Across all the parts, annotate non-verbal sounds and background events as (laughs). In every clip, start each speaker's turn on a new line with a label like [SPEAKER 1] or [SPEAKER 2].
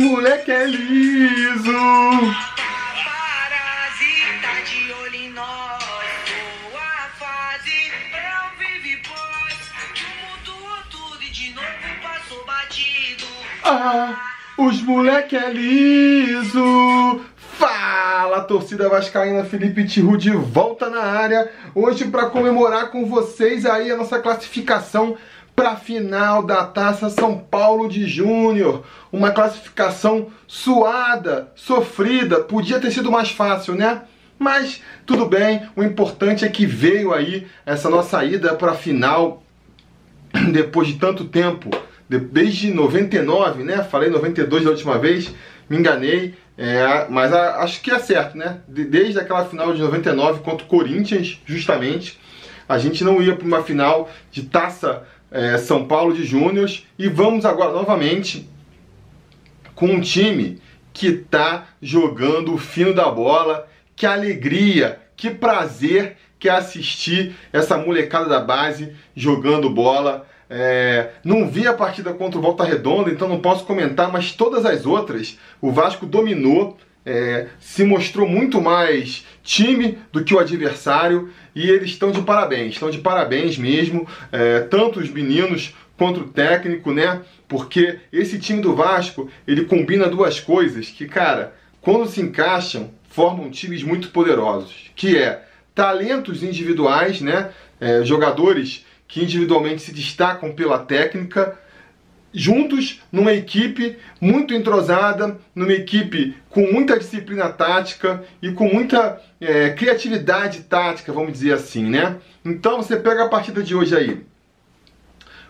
[SPEAKER 1] moleque é liso.
[SPEAKER 2] Parasita de olho em nós. Boa fase, eu vivi pós. Tu mudou tudo e de novo passou batido.
[SPEAKER 1] Ah, os moleque é liso. Fala, torcida vascaína, Felipe Tiru de volta na área. Hoje para comemorar com vocês aí a nossa classificação para a final da Taça São Paulo de Júnior. Uma classificação suada, sofrida, podia ter sido mais fácil, né? Mas tudo bem, o importante é que veio aí essa nossa ida para a final (clears throat) depois de tanto tempo, desde 99, né? Falei 92 da última vez, me enganei, é, mas a, acho que é certo, né? Desde aquela final de 99 contra o Corinthians, justamente, a gente não ia para uma final de taça é, São Paulo de Júniors e vamos agora novamente com um time que está jogando o fino da bola. Que alegria, que prazer que é assistir essa molecada da base jogando bola. É, não vi a partida contra o Volta Redonda, então não posso comentar, mas todas as outras o Vasco dominou, é, se mostrou muito mais time do que o adversário e eles estão de parabéns, estão de parabéns mesmo, é, tanto os meninos quanto o técnico, né? Porque esse time do Vasco ele combina duas coisas que, cara, quando se encaixam, formam times muito poderosos, que é talentos individuais, né? É, jogadores que individualmente se destacam pela técnica juntos numa equipe muito entrosada, numa equipe com muita disciplina tática e com muita é, criatividade tática, vamos dizer assim, né? Então você pega a partida de hoje aí.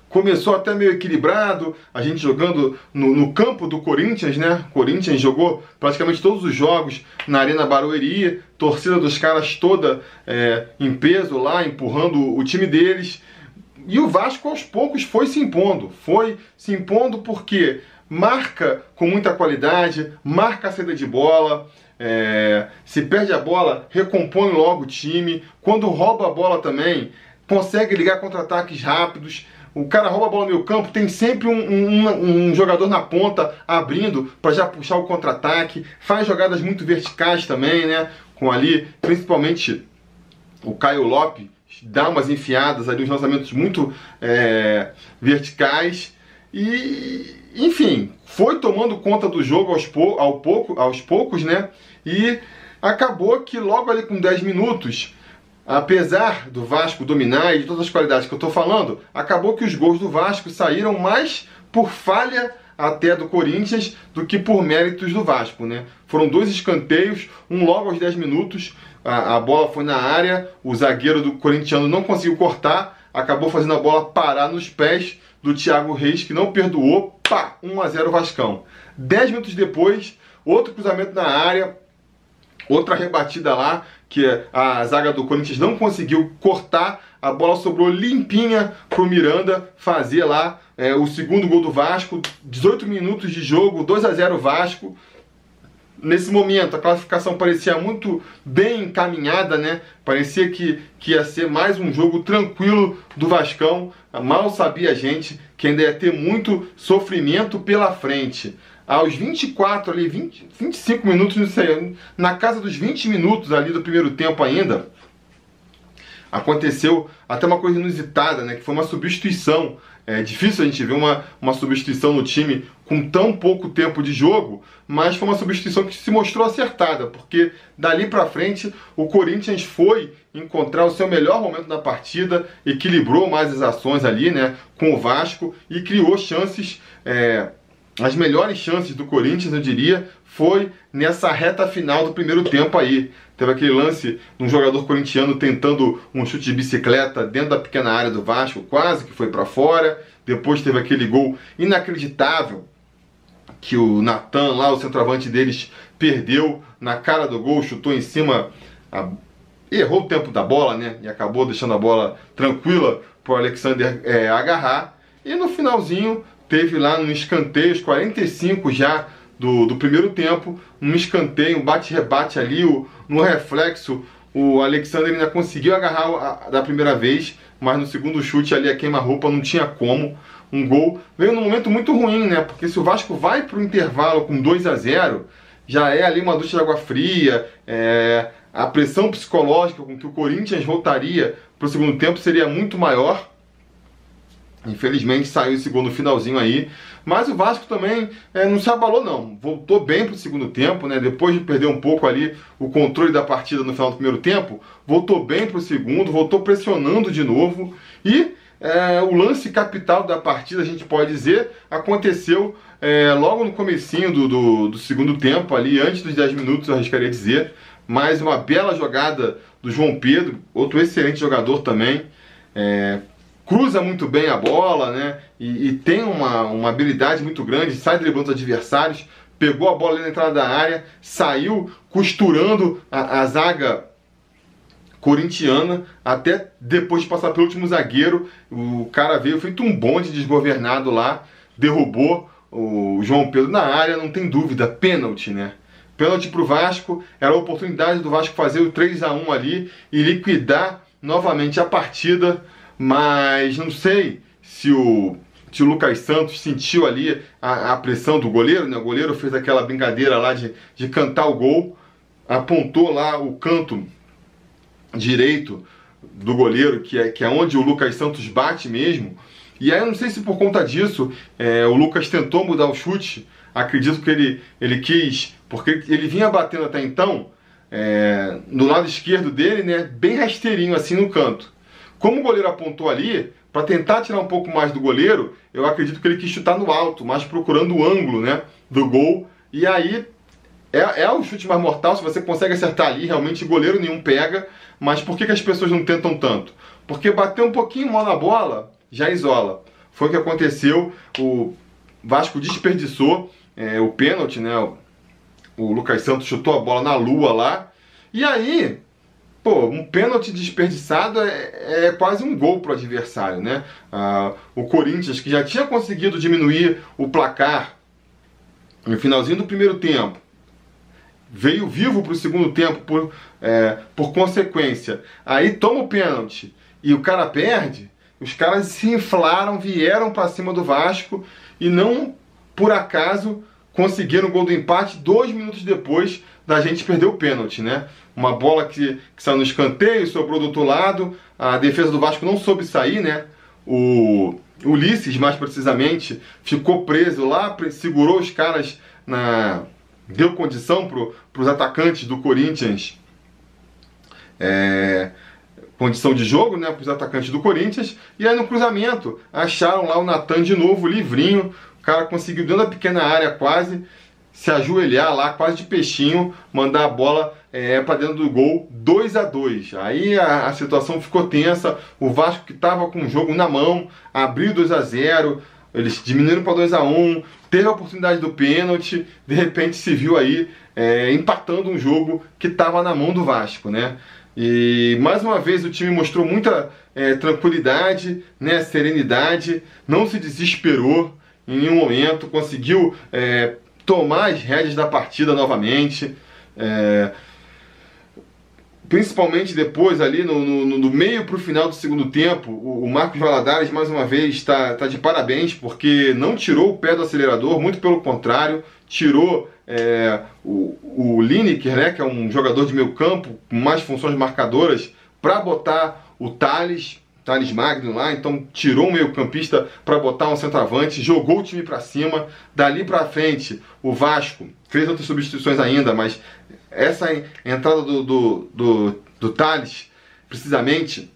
[SPEAKER 1] Começou até meio equilibrado, a gente jogando no, no campo do Corinthians, né? Corinthians jogou praticamente todos os jogos na Arena Barueri, torcida dos caras toda é, em peso lá, empurrando o time deles. E o Vasco aos poucos foi se impondo, foi se impondo porque marca com muita qualidade, marca a saída de bola, é, se perde a bola, recompõe logo o time. Quando rouba a bola também, consegue ligar contra-ataques rápidos. O cara rouba a bola no meio campo, tem sempre um, um, um jogador na ponta abrindo para já puxar o contra-ataque. Faz jogadas muito verticais também, né? Com ali, principalmente o Caio Lopes dá umas enfiadas ali, uns lançamentos muito é, verticais. E, enfim, foi tomando conta do jogo aos, pou, ao pouco, aos poucos, né? E acabou que logo ali com 10 minutos, apesar do Vasco dominar e de todas as qualidades que eu estou falando, acabou que os gols do Vasco saíram mais por falha até do Corinthians do que por méritos do Vasco, né? Foram dois escanteios, um logo aos 10 minutos, a, a bola foi na área, o zagueiro do corintiano não conseguiu cortar, acabou fazendo a bola parar nos pés do Thiago Reis, que não perdoou, pá, 1 a 0 Vascão. 10 minutos depois, outro cruzamento na área, outra rebatida lá, que a zaga do Corinthians não conseguiu cortar, a bola sobrou limpinha pro Miranda fazer lá é, o segundo gol do Vasco, 18 minutos de jogo, 2 a 0 Vasco. Nesse momento, a classificação parecia muito bem encaminhada, né? Parecia que, que ia ser mais um jogo tranquilo do Vascão. Mal sabia a gente que ainda ia ter muito sofrimento pela frente. Aos 24 ali, 20, 25 minutos, não sei, na casa dos 20 minutos ali do primeiro tempo ainda, aconteceu até uma coisa inusitada, né? Que foi uma substituição é difícil a gente ver uma, uma substituição no time com tão pouco tempo de jogo, mas foi uma substituição que se mostrou acertada, porque dali para frente o Corinthians foi encontrar o seu melhor momento na partida, equilibrou mais as ações ali, né, com o Vasco e criou chances, é, as melhores chances do Corinthians, eu diria, foi nessa reta final do primeiro tempo aí. Teve aquele lance de um jogador corintiano tentando um chute de bicicleta dentro da pequena área do Vasco, quase que foi para fora. Depois teve aquele gol inacreditável que o Natan, lá, o centroavante deles, perdeu na cara do gol, chutou em cima, a... errou o tempo da bola, né? E acabou deixando a bola tranquila para o Alexander é, agarrar. E no finalzinho teve lá no escanteio, os 45 já do, do primeiro tempo, um escanteio, um bate-rebate ali, o, no reflexo, o Alexander ainda conseguiu agarrar a, da primeira vez, mas no segundo chute ali a queima-roupa não tinha como. um gol. Veio num momento muito ruim, né? Porque se o Vasco vai para o intervalo com 2 a 0 já é ali uma ducha de água fria, é, a pressão psicológica com que o Corinthians voltaria para o segundo tempo seria muito maior. Infelizmente saiu esse gol no finalzinho aí. Mas o Vasco também é, não se abalou, não. Voltou bem para o segundo tempo, né? Depois de perder um pouco ali o controle da partida no final do primeiro tempo, voltou bem para o segundo, voltou pressionando de novo. E é, o lance capital da partida, a gente pode dizer, aconteceu é, logo no comecinho do, do, do, segundo tempo, ali antes dos 10 minutos, eu arriscaria dizer. Mais uma bela jogada do João Pedro, outro excelente jogador também. É, cruza muito bem a bola, né? E, e, tem uma, uma habilidade muito grande, sai driblando os adversários, pegou a bola na entrada da área, saiu costurando a, a zaga corintiana até depois de passar pelo último zagueiro. O cara veio feito um bonde desgovernado lá, derrubou o João Pedro na área, não tem dúvida, pênalti, né? Pênalti para o Vasco, era a oportunidade do Vasco fazer o 3 a 1 ali e liquidar novamente a partida mas não sei se o, se o Lucas Santos sentiu ali a, a, pressão do goleiro, né? O goleiro fez aquela brincadeira lá de, de cantar o gol, apontou lá o canto direito do goleiro, que é, que é onde o Lucas Santos bate mesmo. E aí eu não sei se por conta disso é, o Lucas tentou mudar o chute. Acredito que ele, ele quis, porque ele vinha batendo até então é, no lado esquerdo dele, né, bem rasteirinho assim no canto. Como o goleiro apontou ali, para tentar tirar um pouco mais do goleiro, eu acredito que ele quis chutar no alto, mas procurando o ângulo né, do gol. E aí é, é o chute mais mortal, se você consegue acertar ali, realmente goleiro nenhum pega. Mas por que, que as pessoas não tentam tanto? Porque bater um pouquinho mal na bola já isola. Foi o que aconteceu, o Vasco desperdiçou é, o pênalti, né? O Lucas Santos chutou a bola na lua lá. E aí, Pô, um pênalti desperdiçado é, é quase um gol para o adversário, né? Ah, o Corinthians, que já tinha conseguido diminuir o placar no finalzinho do primeiro tempo, veio vivo para o segundo tempo por, é, por consequência. Aí toma o pênalti e o cara perde, os caras se inflaram, vieram para cima do Vasco e não por acaso conseguiram o gol do empate dois minutos depois da gente perder o pênalti, né? Uma bola que, que saiu no escanteio, sobrou do outro lado, a defesa do Vasco não soube sair, né? O Ulisses, mais precisamente, ficou preso lá, segurou os caras na. deu condição para os atacantes do Corinthians. É, condição de jogo, né, para os atacantes do Corinthians. E aí no cruzamento acharam lá o Natan de novo, livrinho. O cara conseguiu dentro da pequena área quase se ajoelhar lá, quase de peixinho, mandar a bola é, para dentro do gol, 2 a 2 Aí a, a, situação ficou tensa, o Vasco que estava com o jogo na mão, abriu 2 a 0 eles diminuíram para 2 a 1 teve a oportunidade do pênalti, de repente se viu aí é, empatando um jogo que estava na mão do Vasco, né? E mais uma vez o time mostrou muita é, tranquilidade, né, serenidade, não se desesperou em nenhum momento, conseguiu é, tomar as rédeas da partida novamente. É, principalmente depois ali no, no, no meio para o final do segundo tempo, o, o Marcos Valadares mais uma vez está tá de parabéns porque não tirou o pé do acelerador, muito pelo contrário, tirou é, o, o Lineker, né, que é um jogador de meio campo com mais funções marcadoras, para botar o Thales Thales Magno lá, então tirou um meio-campista para botar um centroavante, jogou o time para cima. Dali para frente, o Vasco fez outras substituições ainda, mas essa entrada do, do, do, do Thales, precisamente,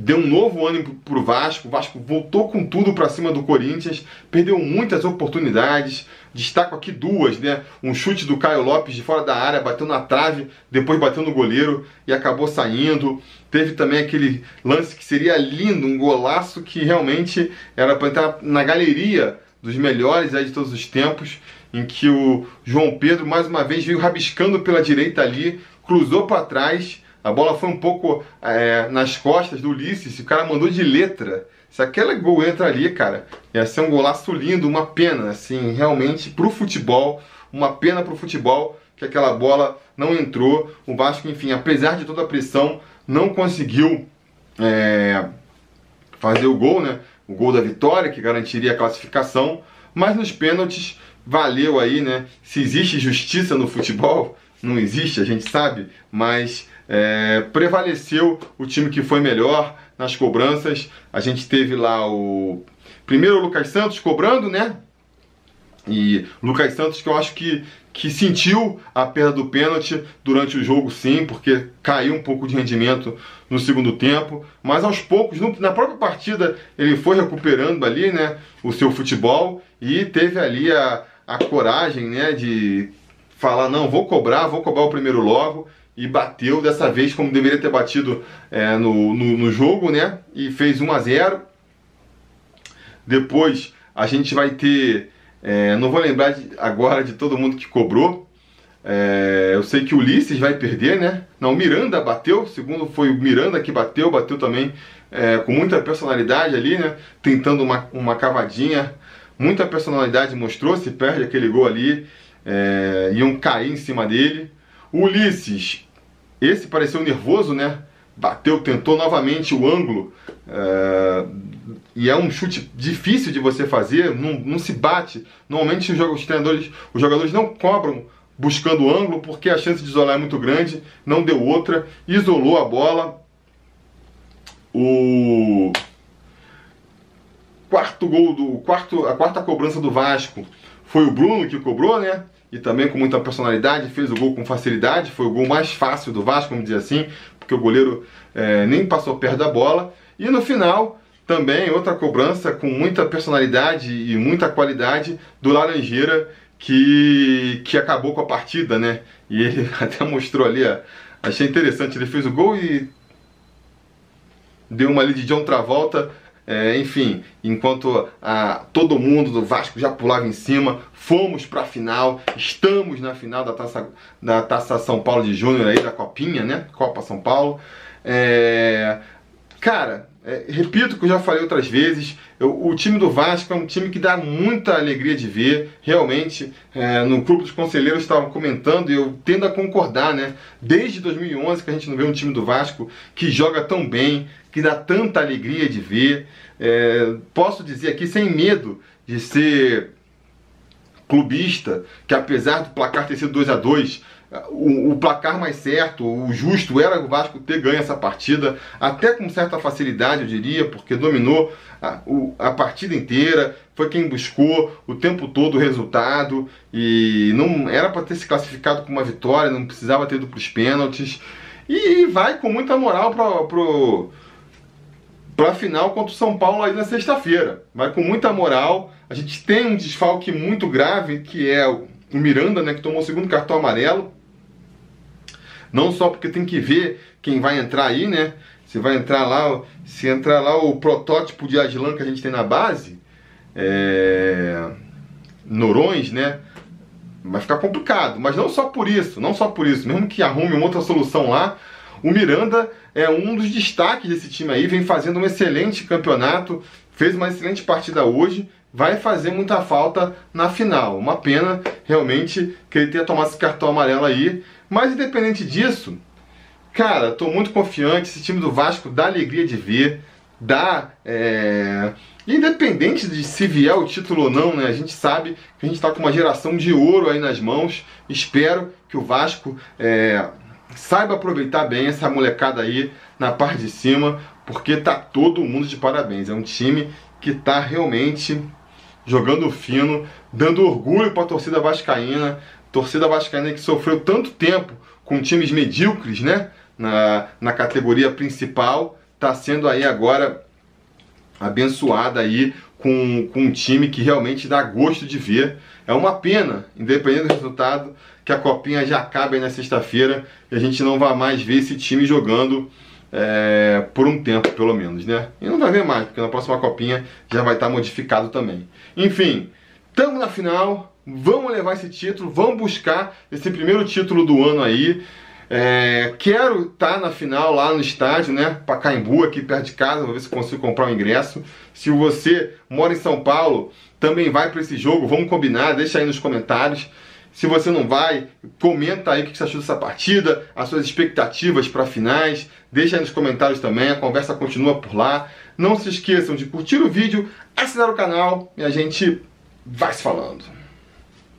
[SPEAKER 1] deu um novo ânimo para o Vasco. O Vasco voltou com tudo para cima do Corinthians, perdeu muitas oportunidades. Destaco aqui duas, né? Um chute do Caio Lopes de fora da área, bateu na trave, depois bateu no goleiro e acabou saindo. Teve também aquele lance que seria lindo, um golaço que realmente era para entrar na galeria dos melhores aí de todos os tempos, em que o João Pedro mais uma vez veio rabiscando pela direita ali, cruzou para trás a bola foi um pouco é, nas costas do Ulisses, o cara mandou de letra. Se aquele gol entra ali, cara, ia ser um golaço lindo, uma pena, assim, realmente, pro futebol, uma pena pro futebol que aquela bola não entrou. O Vasco, enfim, apesar de toda a pressão, não conseguiu é, fazer o gol, né? o gol da vitória, que garantiria a classificação, mas nos pênaltis valeu aí, né? Se existe justiça no futebol, não existe, a gente sabe, mas é, prevaleceu o time que foi melhor nas cobranças. A gente teve lá o primeiro o Lucas Santos cobrando, né? E Lucas Santos que eu acho que, que sentiu a perda do pênalti durante o jogo, sim, porque caiu um pouco de rendimento no segundo tempo. Mas aos poucos, no, na própria partida, ele foi recuperando ali, né? O seu futebol e teve ali a, a coragem, né? De falar, não, vou cobrar, vou cobrar o primeiro logo. E bateu dessa vez como deveria ter batido é, no, no, no jogo, né? E fez 1 a 0 Depois a gente vai ter é, não vou lembrar de, agora de todo mundo que cobrou. É, eu sei que o Ulisses vai perder, né? Não, o Miranda bateu, segundo foi o Miranda que bateu, bateu também é, com muita personalidade ali, né? Tentando uma, uma cavadinha, muita personalidade mostrou, se perde aquele gol ali, é, iam cair em cima dele. Ulisses, esse pareceu nervoso, né? Bateu, tentou novamente o ângulo, é, e é um chute difícil de você fazer, não, não se bate. Normalmente os, os treinadores, os jogadores não cobram buscando o ângulo, porque a chance de isolar é muito grande, não deu outra, isolou a bola. O quarto gol do quarto, a quarta cobrança do Vasco foi o Bruno que cobrou, né? E também com muita personalidade, fez o gol com facilidade, foi o gol mais fácil do Vasco, vamos dizer assim, porque o goleiro é, nem passou perto da bola. E no final, também outra cobrança com muita personalidade e muita qualidade do Laranjeira que, que acabou com a partida, né? E ele (laughs) até mostrou ali, ó, achei interessante, ele fez o gol e deu uma ali de John Travolta, é, enfim, enquanto a, todo mundo do Vasco já pulava em cima, fomos para a final, estamos na final da Taça, da Taça São Paulo de Júnior aí, da Copinha, né? Copa São Paulo. É, cara, é, repito o que eu já falei outras vezes, eu, o time do Vasco é um time que dá muita alegria de ver, realmente, é, no clube dos conselheiros estavam comentando e eu tendo a concordar, né? Desde 2011 que a gente não vê um time do Vasco que joga tão bem, que dá tanta alegria de ver. É, posso dizer aqui sem medo de ser clubista, que apesar do placar ter sido 2 a 2 o, o, placar mais certo, o justo era o Vasco ter ganho essa partida, até com certa facilidade, eu diria, porque dominou a, o, a partida inteira, foi quem buscou o tempo todo o resultado e não era para ter se classificado com uma vitória, não precisava ter ido para os pênaltis e vai com muita moral para pro para a final contra o São Paulo aí na sexta-feira. Vai com muita moral. A gente tem um desfalque muito grave que é o Miranda, né, que tomou o segundo cartão amarelo. Não só porque tem que ver quem vai entrar aí, né? Se vai entrar lá, se entrar lá o protótipo de Aslan que a gente tem na base, é... Norões, né? Vai ficar complicado. Mas não só por isso, não só por isso. Mesmo que arrume uma outra solução lá, o Miranda é um dos destaques desse time aí, vem fazendo um excelente campeonato, fez uma excelente partida hoje, vai fazer muita falta na final. Uma pena realmente que ele tenha tomado esse cartão amarelo aí, mas independente disso, cara, tô muito confiante. Esse time do Vasco dá alegria de ver, dá. É... Independente de se vier o título ou não, né? A gente sabe que a gente está com uma geração de ouro aí nas mãos. Espero que o Vasco é... saiba aproveitar bem essa molecada aí na parte de cima, porque tá todo mundo de parabéns. É um time que tá realmente jogando fino, dando orgulho para a torcida vascaína torcida vascaína que sofreu tanto tempo com times medíocres, né? Na, na categoria principal, está sendo aí agora abençoada aí com, com um time que realmente dá gosto de ver. É uma pena, independente do resultado, que a copinha já acabe na sexta-feira e a gente não vai mais ver esse time jogando é, por um tempo, pelo menos, né? E não vai ver mais, porque na próxima copinha já vai estar modificado também. Enfim, estamos na final, Vamos levar esse título, vamos buscar esse primeiro título do ano aí. É, quero estar tá na final lá no estádio, né? Pacaembu, aqui perto de casa, vou ver se consigo comprar um ingresso. Se você mora em São Paulo, também vai para esse jogo, vamos combinar, deixa aí nos comentários. Se você não vai, comenta aí o que você achou dessa partida, as suas expectativas para finais. Deixa aí nos comentários também, a conversa continua por lá. Não se esqueçam de curtir o vídeo, assinar o canal e a gente vai se falando.